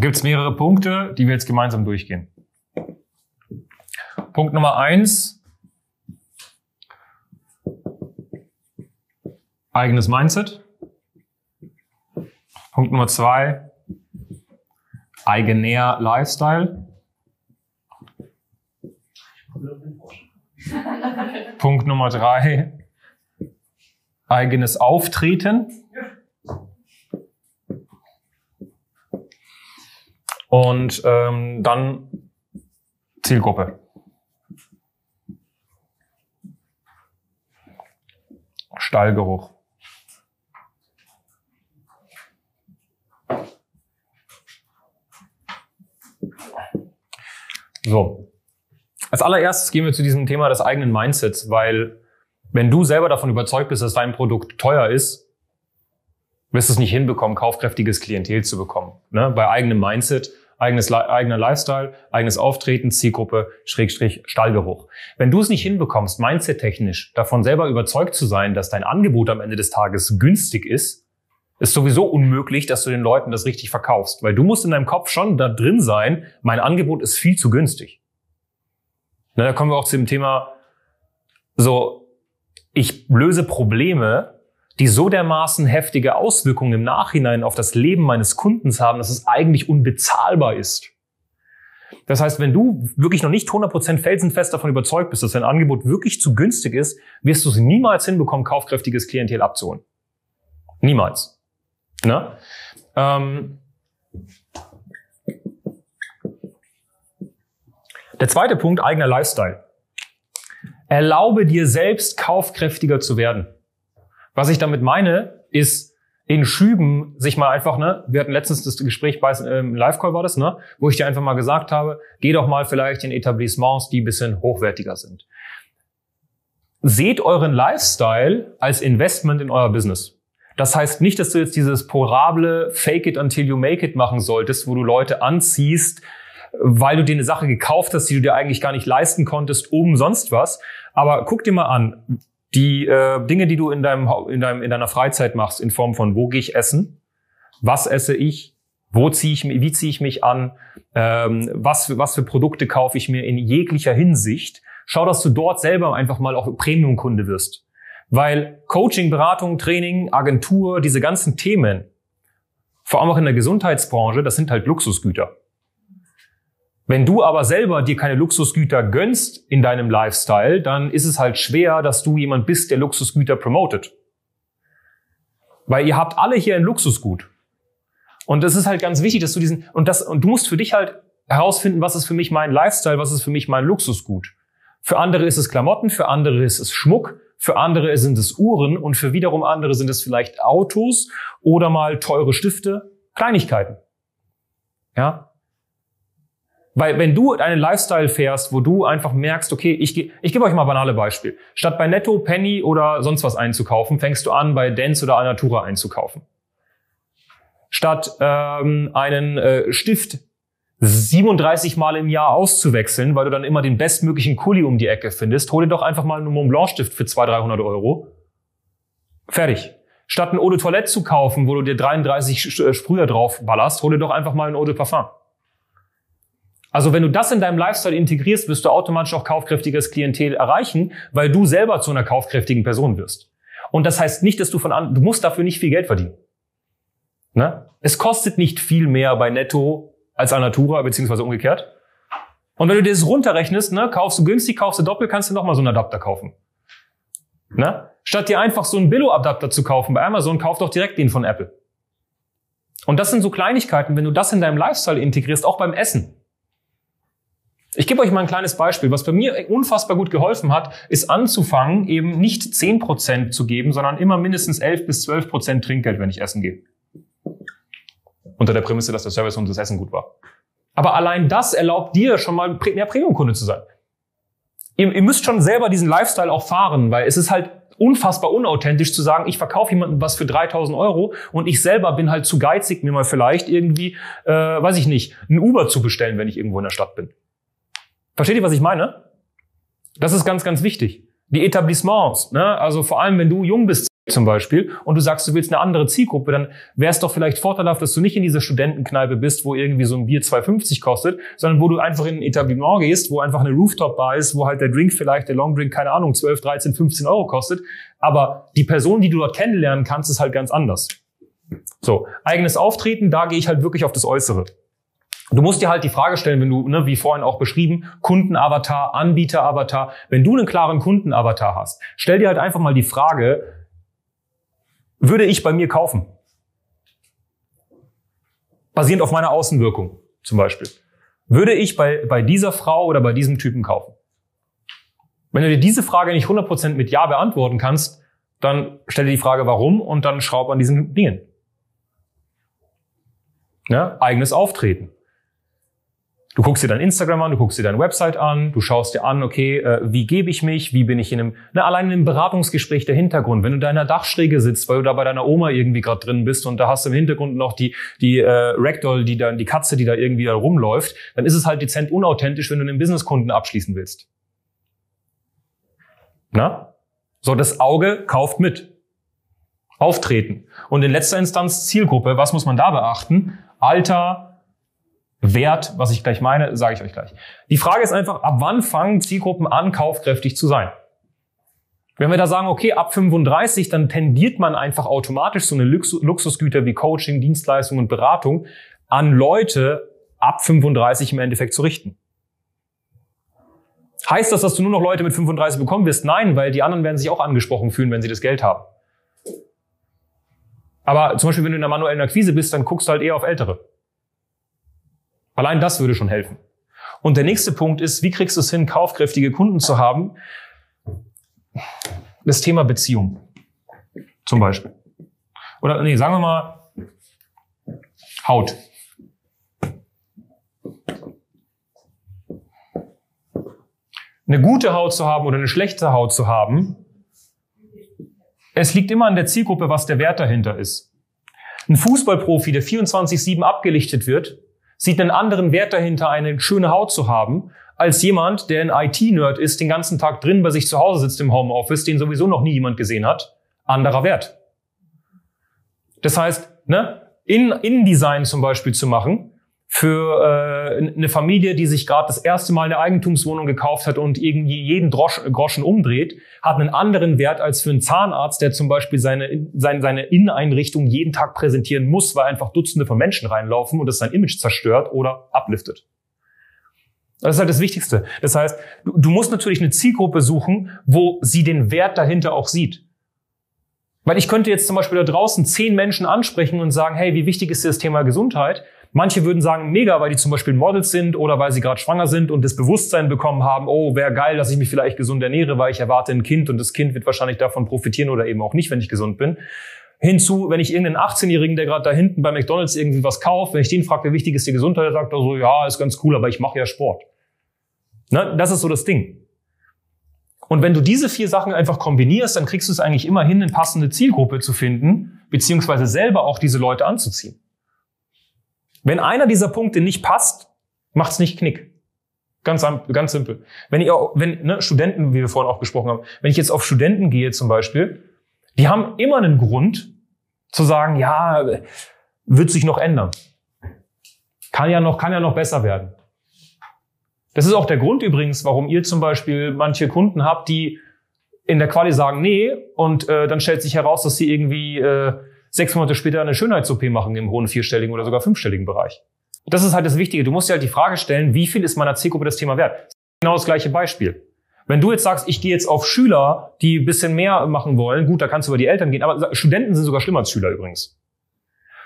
gibt es mehrere Punkte, die wir jetzt gemeinsam durchgehen. Punkt Nummer eins. Eigenes Mindset. Punkt Nummer zwei. Eigener Lifestyle. Punkt Nummer drei. Eigenes Auftreten. Und ähm, dann Zielgruppe. Stallgeruch. So. Als allererstes gehen wir zu diesem Thema des eigenen Mindsets, weil wenn du selber davon überzeugt bist, dass dein Produkt teuer ist, wirst du es nicht hinbekommen, kaufkräftiges Klientel zu bekommen. Ne? Bei eigenem Mindset, eigenes, eigener Lifestyle, eigenes Auftreten, Zielgruppe, Schrägstrich, Stallgeruch. Wenn du es nicht hinbekommst, mindset-technisch davon selber überzeugt zu sein, dass dein Angebot am Ende des Tages günstig ist, ist sowieso unmöglich, dass du den Leuten das richtig verkaufst. Weil du musst in deinem Kopf schon da drin sein, mein Angebot ist viel zu günstig. Na, da kommen wir auch zu dem Thema, so, ich löse Probleme, die so dermaßen heftige Auswirkungen im Nachhinein auf das Leben meines Kundens haben, dass es eigentlich unbezahlbar ist. Das heißt, wenn du wirklich noch nicht 100% felsenfest davon überzeugt bist, dass dein Angebot wirklich zu günstig ist, wirst du es niemals hinbekommen, kaufkräftiges Klientel abzuholen. Niemals. Ne? Ähm Der zweite Punkt, eigener Lifestyle. Erlaube dir selbst kaufkräftiger zu werden. Was ich damit meine, ist in Schüben sich mal einfach, ne, wir hatten letztens das Gespräch bei ähm, Live-Call war das, ne, wo ich dir einfach mal gesagt habe, geh doch mal vielleicht in Etablissements, die ein bisschen hochwertiger sind. Seht euren Lifestyle als Investment in euer Business. Das heißt nicht, dass du jetzt dieses porable Fake it until you make it machen solltest, wo du Leute anziehst, weil du dir eine Sache gekauft hast, die du dir eigentlich gar nicht leisten konntest, um sonst was. Aber guck dir mal an, die äh, Dinge, die du in deinem, in deinem in deiner Freizeit machst, in Form von wo gehe ich essen, was esse ich, wo ziehe ich wie ziehe ich mich an, ähm, was für, was für Produkte kaufe ich mir in jeglicher Hinsicht. Schau, dass du dort selber einfach mal auch Premium-Kunde wirst, weil Coaching, Beratung, Training, Agentur, diese ganzen Themen, vor allem auch in der Gesundheitsbranche, das sind halt Luxusgüter. Wenn du aber selber dir keine Luxusgüter gönnst in deinem Lifestyle, dann ist es halt schwer, dass du jemand bist, der Luxusgüter promotet. Weil ihr habt alle hier ein Luxusgut. Und das ist halt ganz wichtig, dass du diesen, und das, und du musst für dich halt herausfinden, was ist für mich mein Lifestyle, was ist für mich mein Luxusgut. Für andere ist es Klamotten, für andere ist es Schmuck, für andere sind es Uhren und für wiederum andere sind es vielleicht Autos oder mal teure Stifte, Kleinigkeiten. Ja, weil wenn du einen Lifestyle fährst, wo du einfach merkst, okay, ich, ich gebe euch mal banale Beispiel. Statt bei Netto, Penny oder sonst was einzukaufen, fängst du an, bei Dance oder Alnatura einzukaufen. Statt ähm, einen äh, Stift 37 Mal im Jahr auszuwechseln, weil du dann immer den bestmöglichen Kuli um die Ecke findest, hol dir doch einfach mal einen Mont Blanc Stift für 200, 300 Euro. Fertig. Statt ein Eau de Toilette zu kaufen, wo du dir 33 äh, Sprüher drauf ballerst, hol dir doch einfach mal ein Eau de Parfum. Also wenn du das in deinem Lifestyle integrierst, wirst du automatisch auch kaufkräftiges Klientel erreichen, weil du selber zu einer kaufkräftigen Person wirst. Und das heißt nicht, dass du von an, du musst dafür nicht viel Geld verdienen. Ne? Es kostet nicht viel mehr bei Netto als an Natura, beziehungsweise umgekehrt. Und wenn du dir das runterrechnest, ne, kaufst du günstig, kaufst du doppelt, kannst du nochmal so einen Adapter kaufen. Ne? Statt dir einfach so einen Billo-Adapter zu kaufen bei Amazon, kauf doch direkt den von Apple. Und das sind so Kleinigkeiten, wenn du das in deinem Lifestyle integrierst, auch beim Essen. Ich gebe euch mal ein kleines Beispiel. Was bei mir unfassbar gut geholfen hat, ist anzufangen, eben nicht 10% zu geben, sondern immer mindestens 11 bis 12% Trinkgeld, wenn ich essen gehe. Unter der Prämisse, dass der Service und das Essen gut war. Aber allein das erlaubt dir schon mal mehr Premium-Kunde zu sein. Ihr, ihr müsst schon selber diesen Lifestyle auch fahren, weil es ist halt unfassbar unauthentisch zu sagen, ich verkaufe jemandem was für 3000 Euro und ich selber bin halt zu geizig, mir mal vielleicht irgendwie, äh, weiß ich nicht, ein Uber zu bestellen, wenn ich irgendwo in der Stadt bin. Versteht ihr, was ich meine? Das ist ganz, ganz wichtig. Die Etablissements, ne? also vor allem wenn du jung bist, zum Beispiel und du sagst, du willst eine andere Zielgruppe, dann wäre es doch vielleicht vorteilhaft, dass du nicht in dieser Studentenkneipe bist, wo irgendwie so ein Bier 2,50 kostet, sondern wo du einfach in ein Etablissement gehst, wo einfach eine Rooftop-Bar ist, wo halt der Drink vielleicht, der Longdrink, keine Ahnung, 12, 13, 15 Euro kostet. Aber die Person, die du dort kennenlernen kannst, ist halt ganz anders. So, eigenes Auftreten, da gehe ich halt wirklich auf das Äußere. Du musst dir halt die Frage stellen, wenn du, ne, wie vorhin auch beschrieben, Kundenavatar, Anbieteravatar, wenn du einen klaren Kundenavatar hast, stell dir halt einfach mal die Frage, würde ich bei mir kaufen? Basierend auf meiner Außenwirkung zum Beispiel. Würde ich bei, bei dieser Frau oder bei diesem Typen kaufen? Wenn du dir diese Frage nicht 100% mit Ja beantworten kannst, dann stell dir die Frage, warum und dann schraub an diesen Dingen. Ja, eigenes Auftreten. Du guckst dir dein Instagram an, du guckst dir deine Website an, du schaust dir an, okay, äh, wie gebe ich mich, wie bin ich in einem, na, allein in einem Beratungsgespräch der Hintergrund, wenn du da in der Dachschräge sitzt, weil du da bei deiner Oma irgendwie gerade drin bist und da hast du im Hintergrund noch die, die äh, Ragdoll, die da, die Katze, die da irgendwie da rumläuft, dann ist es halt dezent unauthentisch, wenn du einen Businesskunden abschließen willst. Na? So, das Auge kauft mit. Auftreten. Und in letzter Instanz Zielgruppe, was muss man da beachten? Alter, Wert, was ich gleich meine, sage ich euch gleich. Die Frage ist einfach, ab wann fangen Zielgruppen an, kaufkräftig zu sein? Wenn wir da sagen, okay, ab 35, dann tendiert man einfach automatisch so eine Luxusgüter wie Coaching, Dienstleistung und Beratung an Leute ab 35 im Endeffekt zu richten. Heißt das, dass du nur noch Leute mit 35 bekommen wirst? Nein, weil die anderen werden sich auch angesprochen fühlen, wenn sie das Geld haben. Aber zum Beispiel, wenn du in der manuellen Akquise bist, dann guckst du halt eher auf Ältere. Allein das würde schon helfen. Und der nächste Punkt ist, wie kriegst du es hin, kaufkräftige Kunden zu haben? Das Thema Beziehung. Zum Beispiel. Oder nee, sagen wir mal Haut. Eine gute Haut zu haben oder eine schlechte Haut zu haben, es liegt immer an der Zielgruppe, was der Wert dahinter ist. Ein Fußballprofi, der 24-7 abgelichtet wird, sieht einen anderen Wert dahinter, eine schöne Haut zu haben, als jemand, der ein IT-Nerd ist, den ganzen Tag drin bei sich zu Hause sitzt im Homeoffice, den sowieso noch nie jemand gesehen hat. Anderer Wert. Das heißt, ne, in InDesign zum Beispiel zu machen, für äh, eine Familie, die sich gerade das erste Mal eine Eigentumswohnung gekauft hat und irgendwie jeden Drosch, Groschen umdreht, hat einen anderen Wert als für einen Zahnarzt, der zum Beispiel seine, seine, seine Inneneinrichtung jeden Tag präsentieren muss, weil einfach Dutzende von Menschen reinlaufen und das sein Image zerstört oder abliftet. Das ist halt das Wichtigste. Das heißt, du, du musst natürlich eine Zielgruppe suchen, wo sie den Wert dahinter auch sieht. Weil ich könnte jetzt zum Beispiel da draußen zehn Menschen ansprechen und sagen, hey, wie wichtig ist dir das Thema Gesundheit? Manche würden sagen, mega, weil die zum Beispiel Models sind oder weil sie gerade schwanger sind und das Bewusstsein bekommen haben, oh, wäre geil, dass ich mich vielleicht gesund ernähre, weil ich erwarte ein Kind und das Kind wird wahrscheinlich davon profitieren oder eben auch nicht, wenn ich gesund bin. Hinzu, wenn ich irgendeinen 18-Jährigen, der gerade da hinten bei McDonalds irgendwie was kauft, wenn ich den frage, wie wichtig ist die Gesundheit, der sagt er so, ja, ist ganz cool, aber ich mache ja Sport. Ne? Das ist so das Ding. Und wenn du diese vier Sachen einfach kombinierst, dann kriegst du es eigentlich immer hin, eine passende Zielgruppe zu finden, beziehungsweise selber auch diese Leute anzuziehen. Wenn einer dieser Punkte nicht passt, macht's nicht Knick. Ganz, ganz simpel. Wenn ihr, wenn ne, Studenten, wie wir vorhin auch gesprochen haben, wenn ich jetzt auf Studenten gehe zum Beispiel, die haben immer einen Grund zu sagen, ja, wird sich noch ändern. Kann ja noch, kann ja noch besser werden. Das ist auch der Grund übrigens, warum ihr zum Beispiel manche Kunden habt, die in der Quali sagen, nee, und äh, dann stellt sich heraus, dass sie irgendwie äh, sechs Monate später eine Schönheits-OP machen im hohen vierstelligen oder sogar fünfstelligen Bereich. Das ist halt das Wichtige. Du musst dir halt die Frage stellen, wie viel ist meiner Zielgruppe das Thema wert? Genau das gleiche Beispiel. Wenn du jetzt sagst, ich gehe jetzt auf Schüler, die ein bisschen mehr machen wollen, gut, da kannst du über die Eltern gehen, aber Studenten sind sogar schlimmer als Schüler übrigens.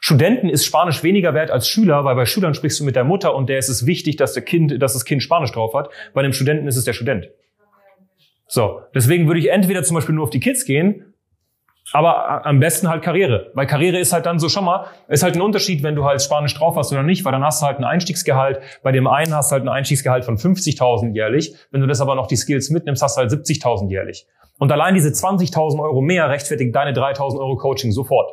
Studenten ist Spanisch weniger wert als Schüler, weil bei Schülern sprichst du mit der Mutter und der ist es wichtig, dass der Kind, dass das Kind Spanisch drauf hat. Bei einem Studenten ist es der Student. So, deswegen würde ich entweder zum Beispiel nur auf die Kids gehen aber am besten halt Karriere. Weil Karriere ist halt dann so, schon mal, ist halt ein Unterschied, wenn du halt Spanisch drauf hast oder nicht, weil dann hast du halt ein Einstiegsgehalt. Bei dem einen hast du halt ein Einstiegsgehalt von 50.000 jährlich. Wenn du das aber noch die Skills mitnimmst, hast du halt 70.000 jährlich. Und allein diese 20.000 Euro mehr rechtfertigt deine 3.000 Euro Coaching sofort.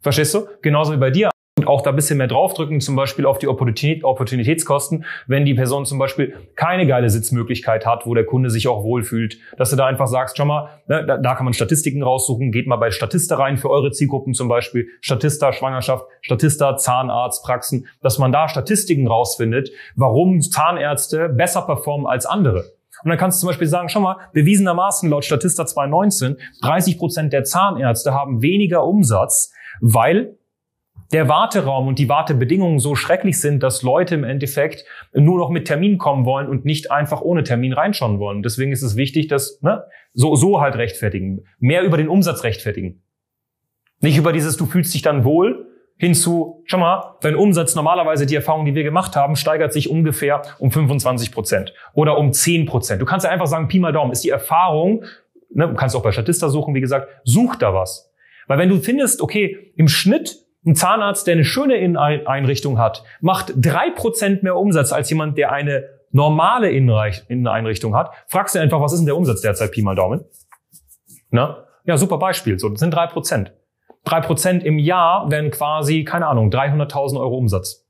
Verstehst du? Genauso wie bei dir. Auch da ein bisschen mehr draufdrücken, zum Beispiel auf die Opportunität, Opportunitätskosten, wenn die Person zum Beispiel keine geile Sitzmöglichkeit hat, wo der Kunde sich auch wohlfühlt, dass du da einfach sagst, schau mal, ne, da, da kann man Statistiken raussuchen, geht mal bei Statista rein für eure Zielgruppen zum Beispiel, Statista Schwangerschaft, Statista Zahnarztpraxen, dass man da Statistiken rausfindet, warum Zahnärzte besser performen als andere. Und dann kannst du zum Beispiel sagen, schau mal, bewiesenermaßen laut Statista 2019, 30 Prozent der Zahnärzte haben weniger Umsatz, weil der Warteraum und die Wartebedingungen so schrecklich sind, dass Leute im Endeffekt nur noch mit Termin kommen wollen und nicht einfach ohne Termin reinschauen wollen. Deswegen ist es wichtig, dass ne, so, so halt rechtfertigen. Mehr über den Umsatz rechtfertigen. Nicht über dieses, du fühlst dich dann wohl, hinzu, schau mal, dein Umsatz normalerweise, die Erfahrung, die wir gemacht haben, steigert sich ungefähr um 25 Prozent oder um 10 Prozent. Du kannst ja einfach sagen, Pi mal Daumen, ist die Erfahrung, ne, du kannst auch bei Statista suchen, wie gesagt, such da was. Weil wenn du findest, okay, im Schnitt ein Zahnarzt, der eine schöne Inneneinrichtung hat, macht drei Prozent mehr Umsatz als jemand, der eine normale Inneneinrichtung hat. Fragst du einfach, was ist denn der Umsatz derzeit, Pi mal Daumen? Na? Ja, super Beispiel. So, das sind drei Prozent. Drei Prozent im Jahr wären quasi, keine Ahnung, 300.000 Euro Umsatz.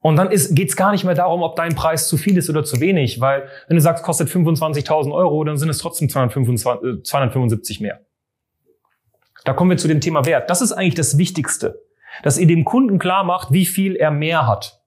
Und dann geht es gar nicht mehr darum, ob dein Preis zu viel ist oder zu wenig, weil wenn du sagst, kostet 25.000 Euro, dann sind es trotzdem 225, 275 mehr. Da kommen wir zu dem Thema Wert. Das ist eigentlich das Wichtigste, dass ihr dem Kunden klar macht, wie viel er mehr hat.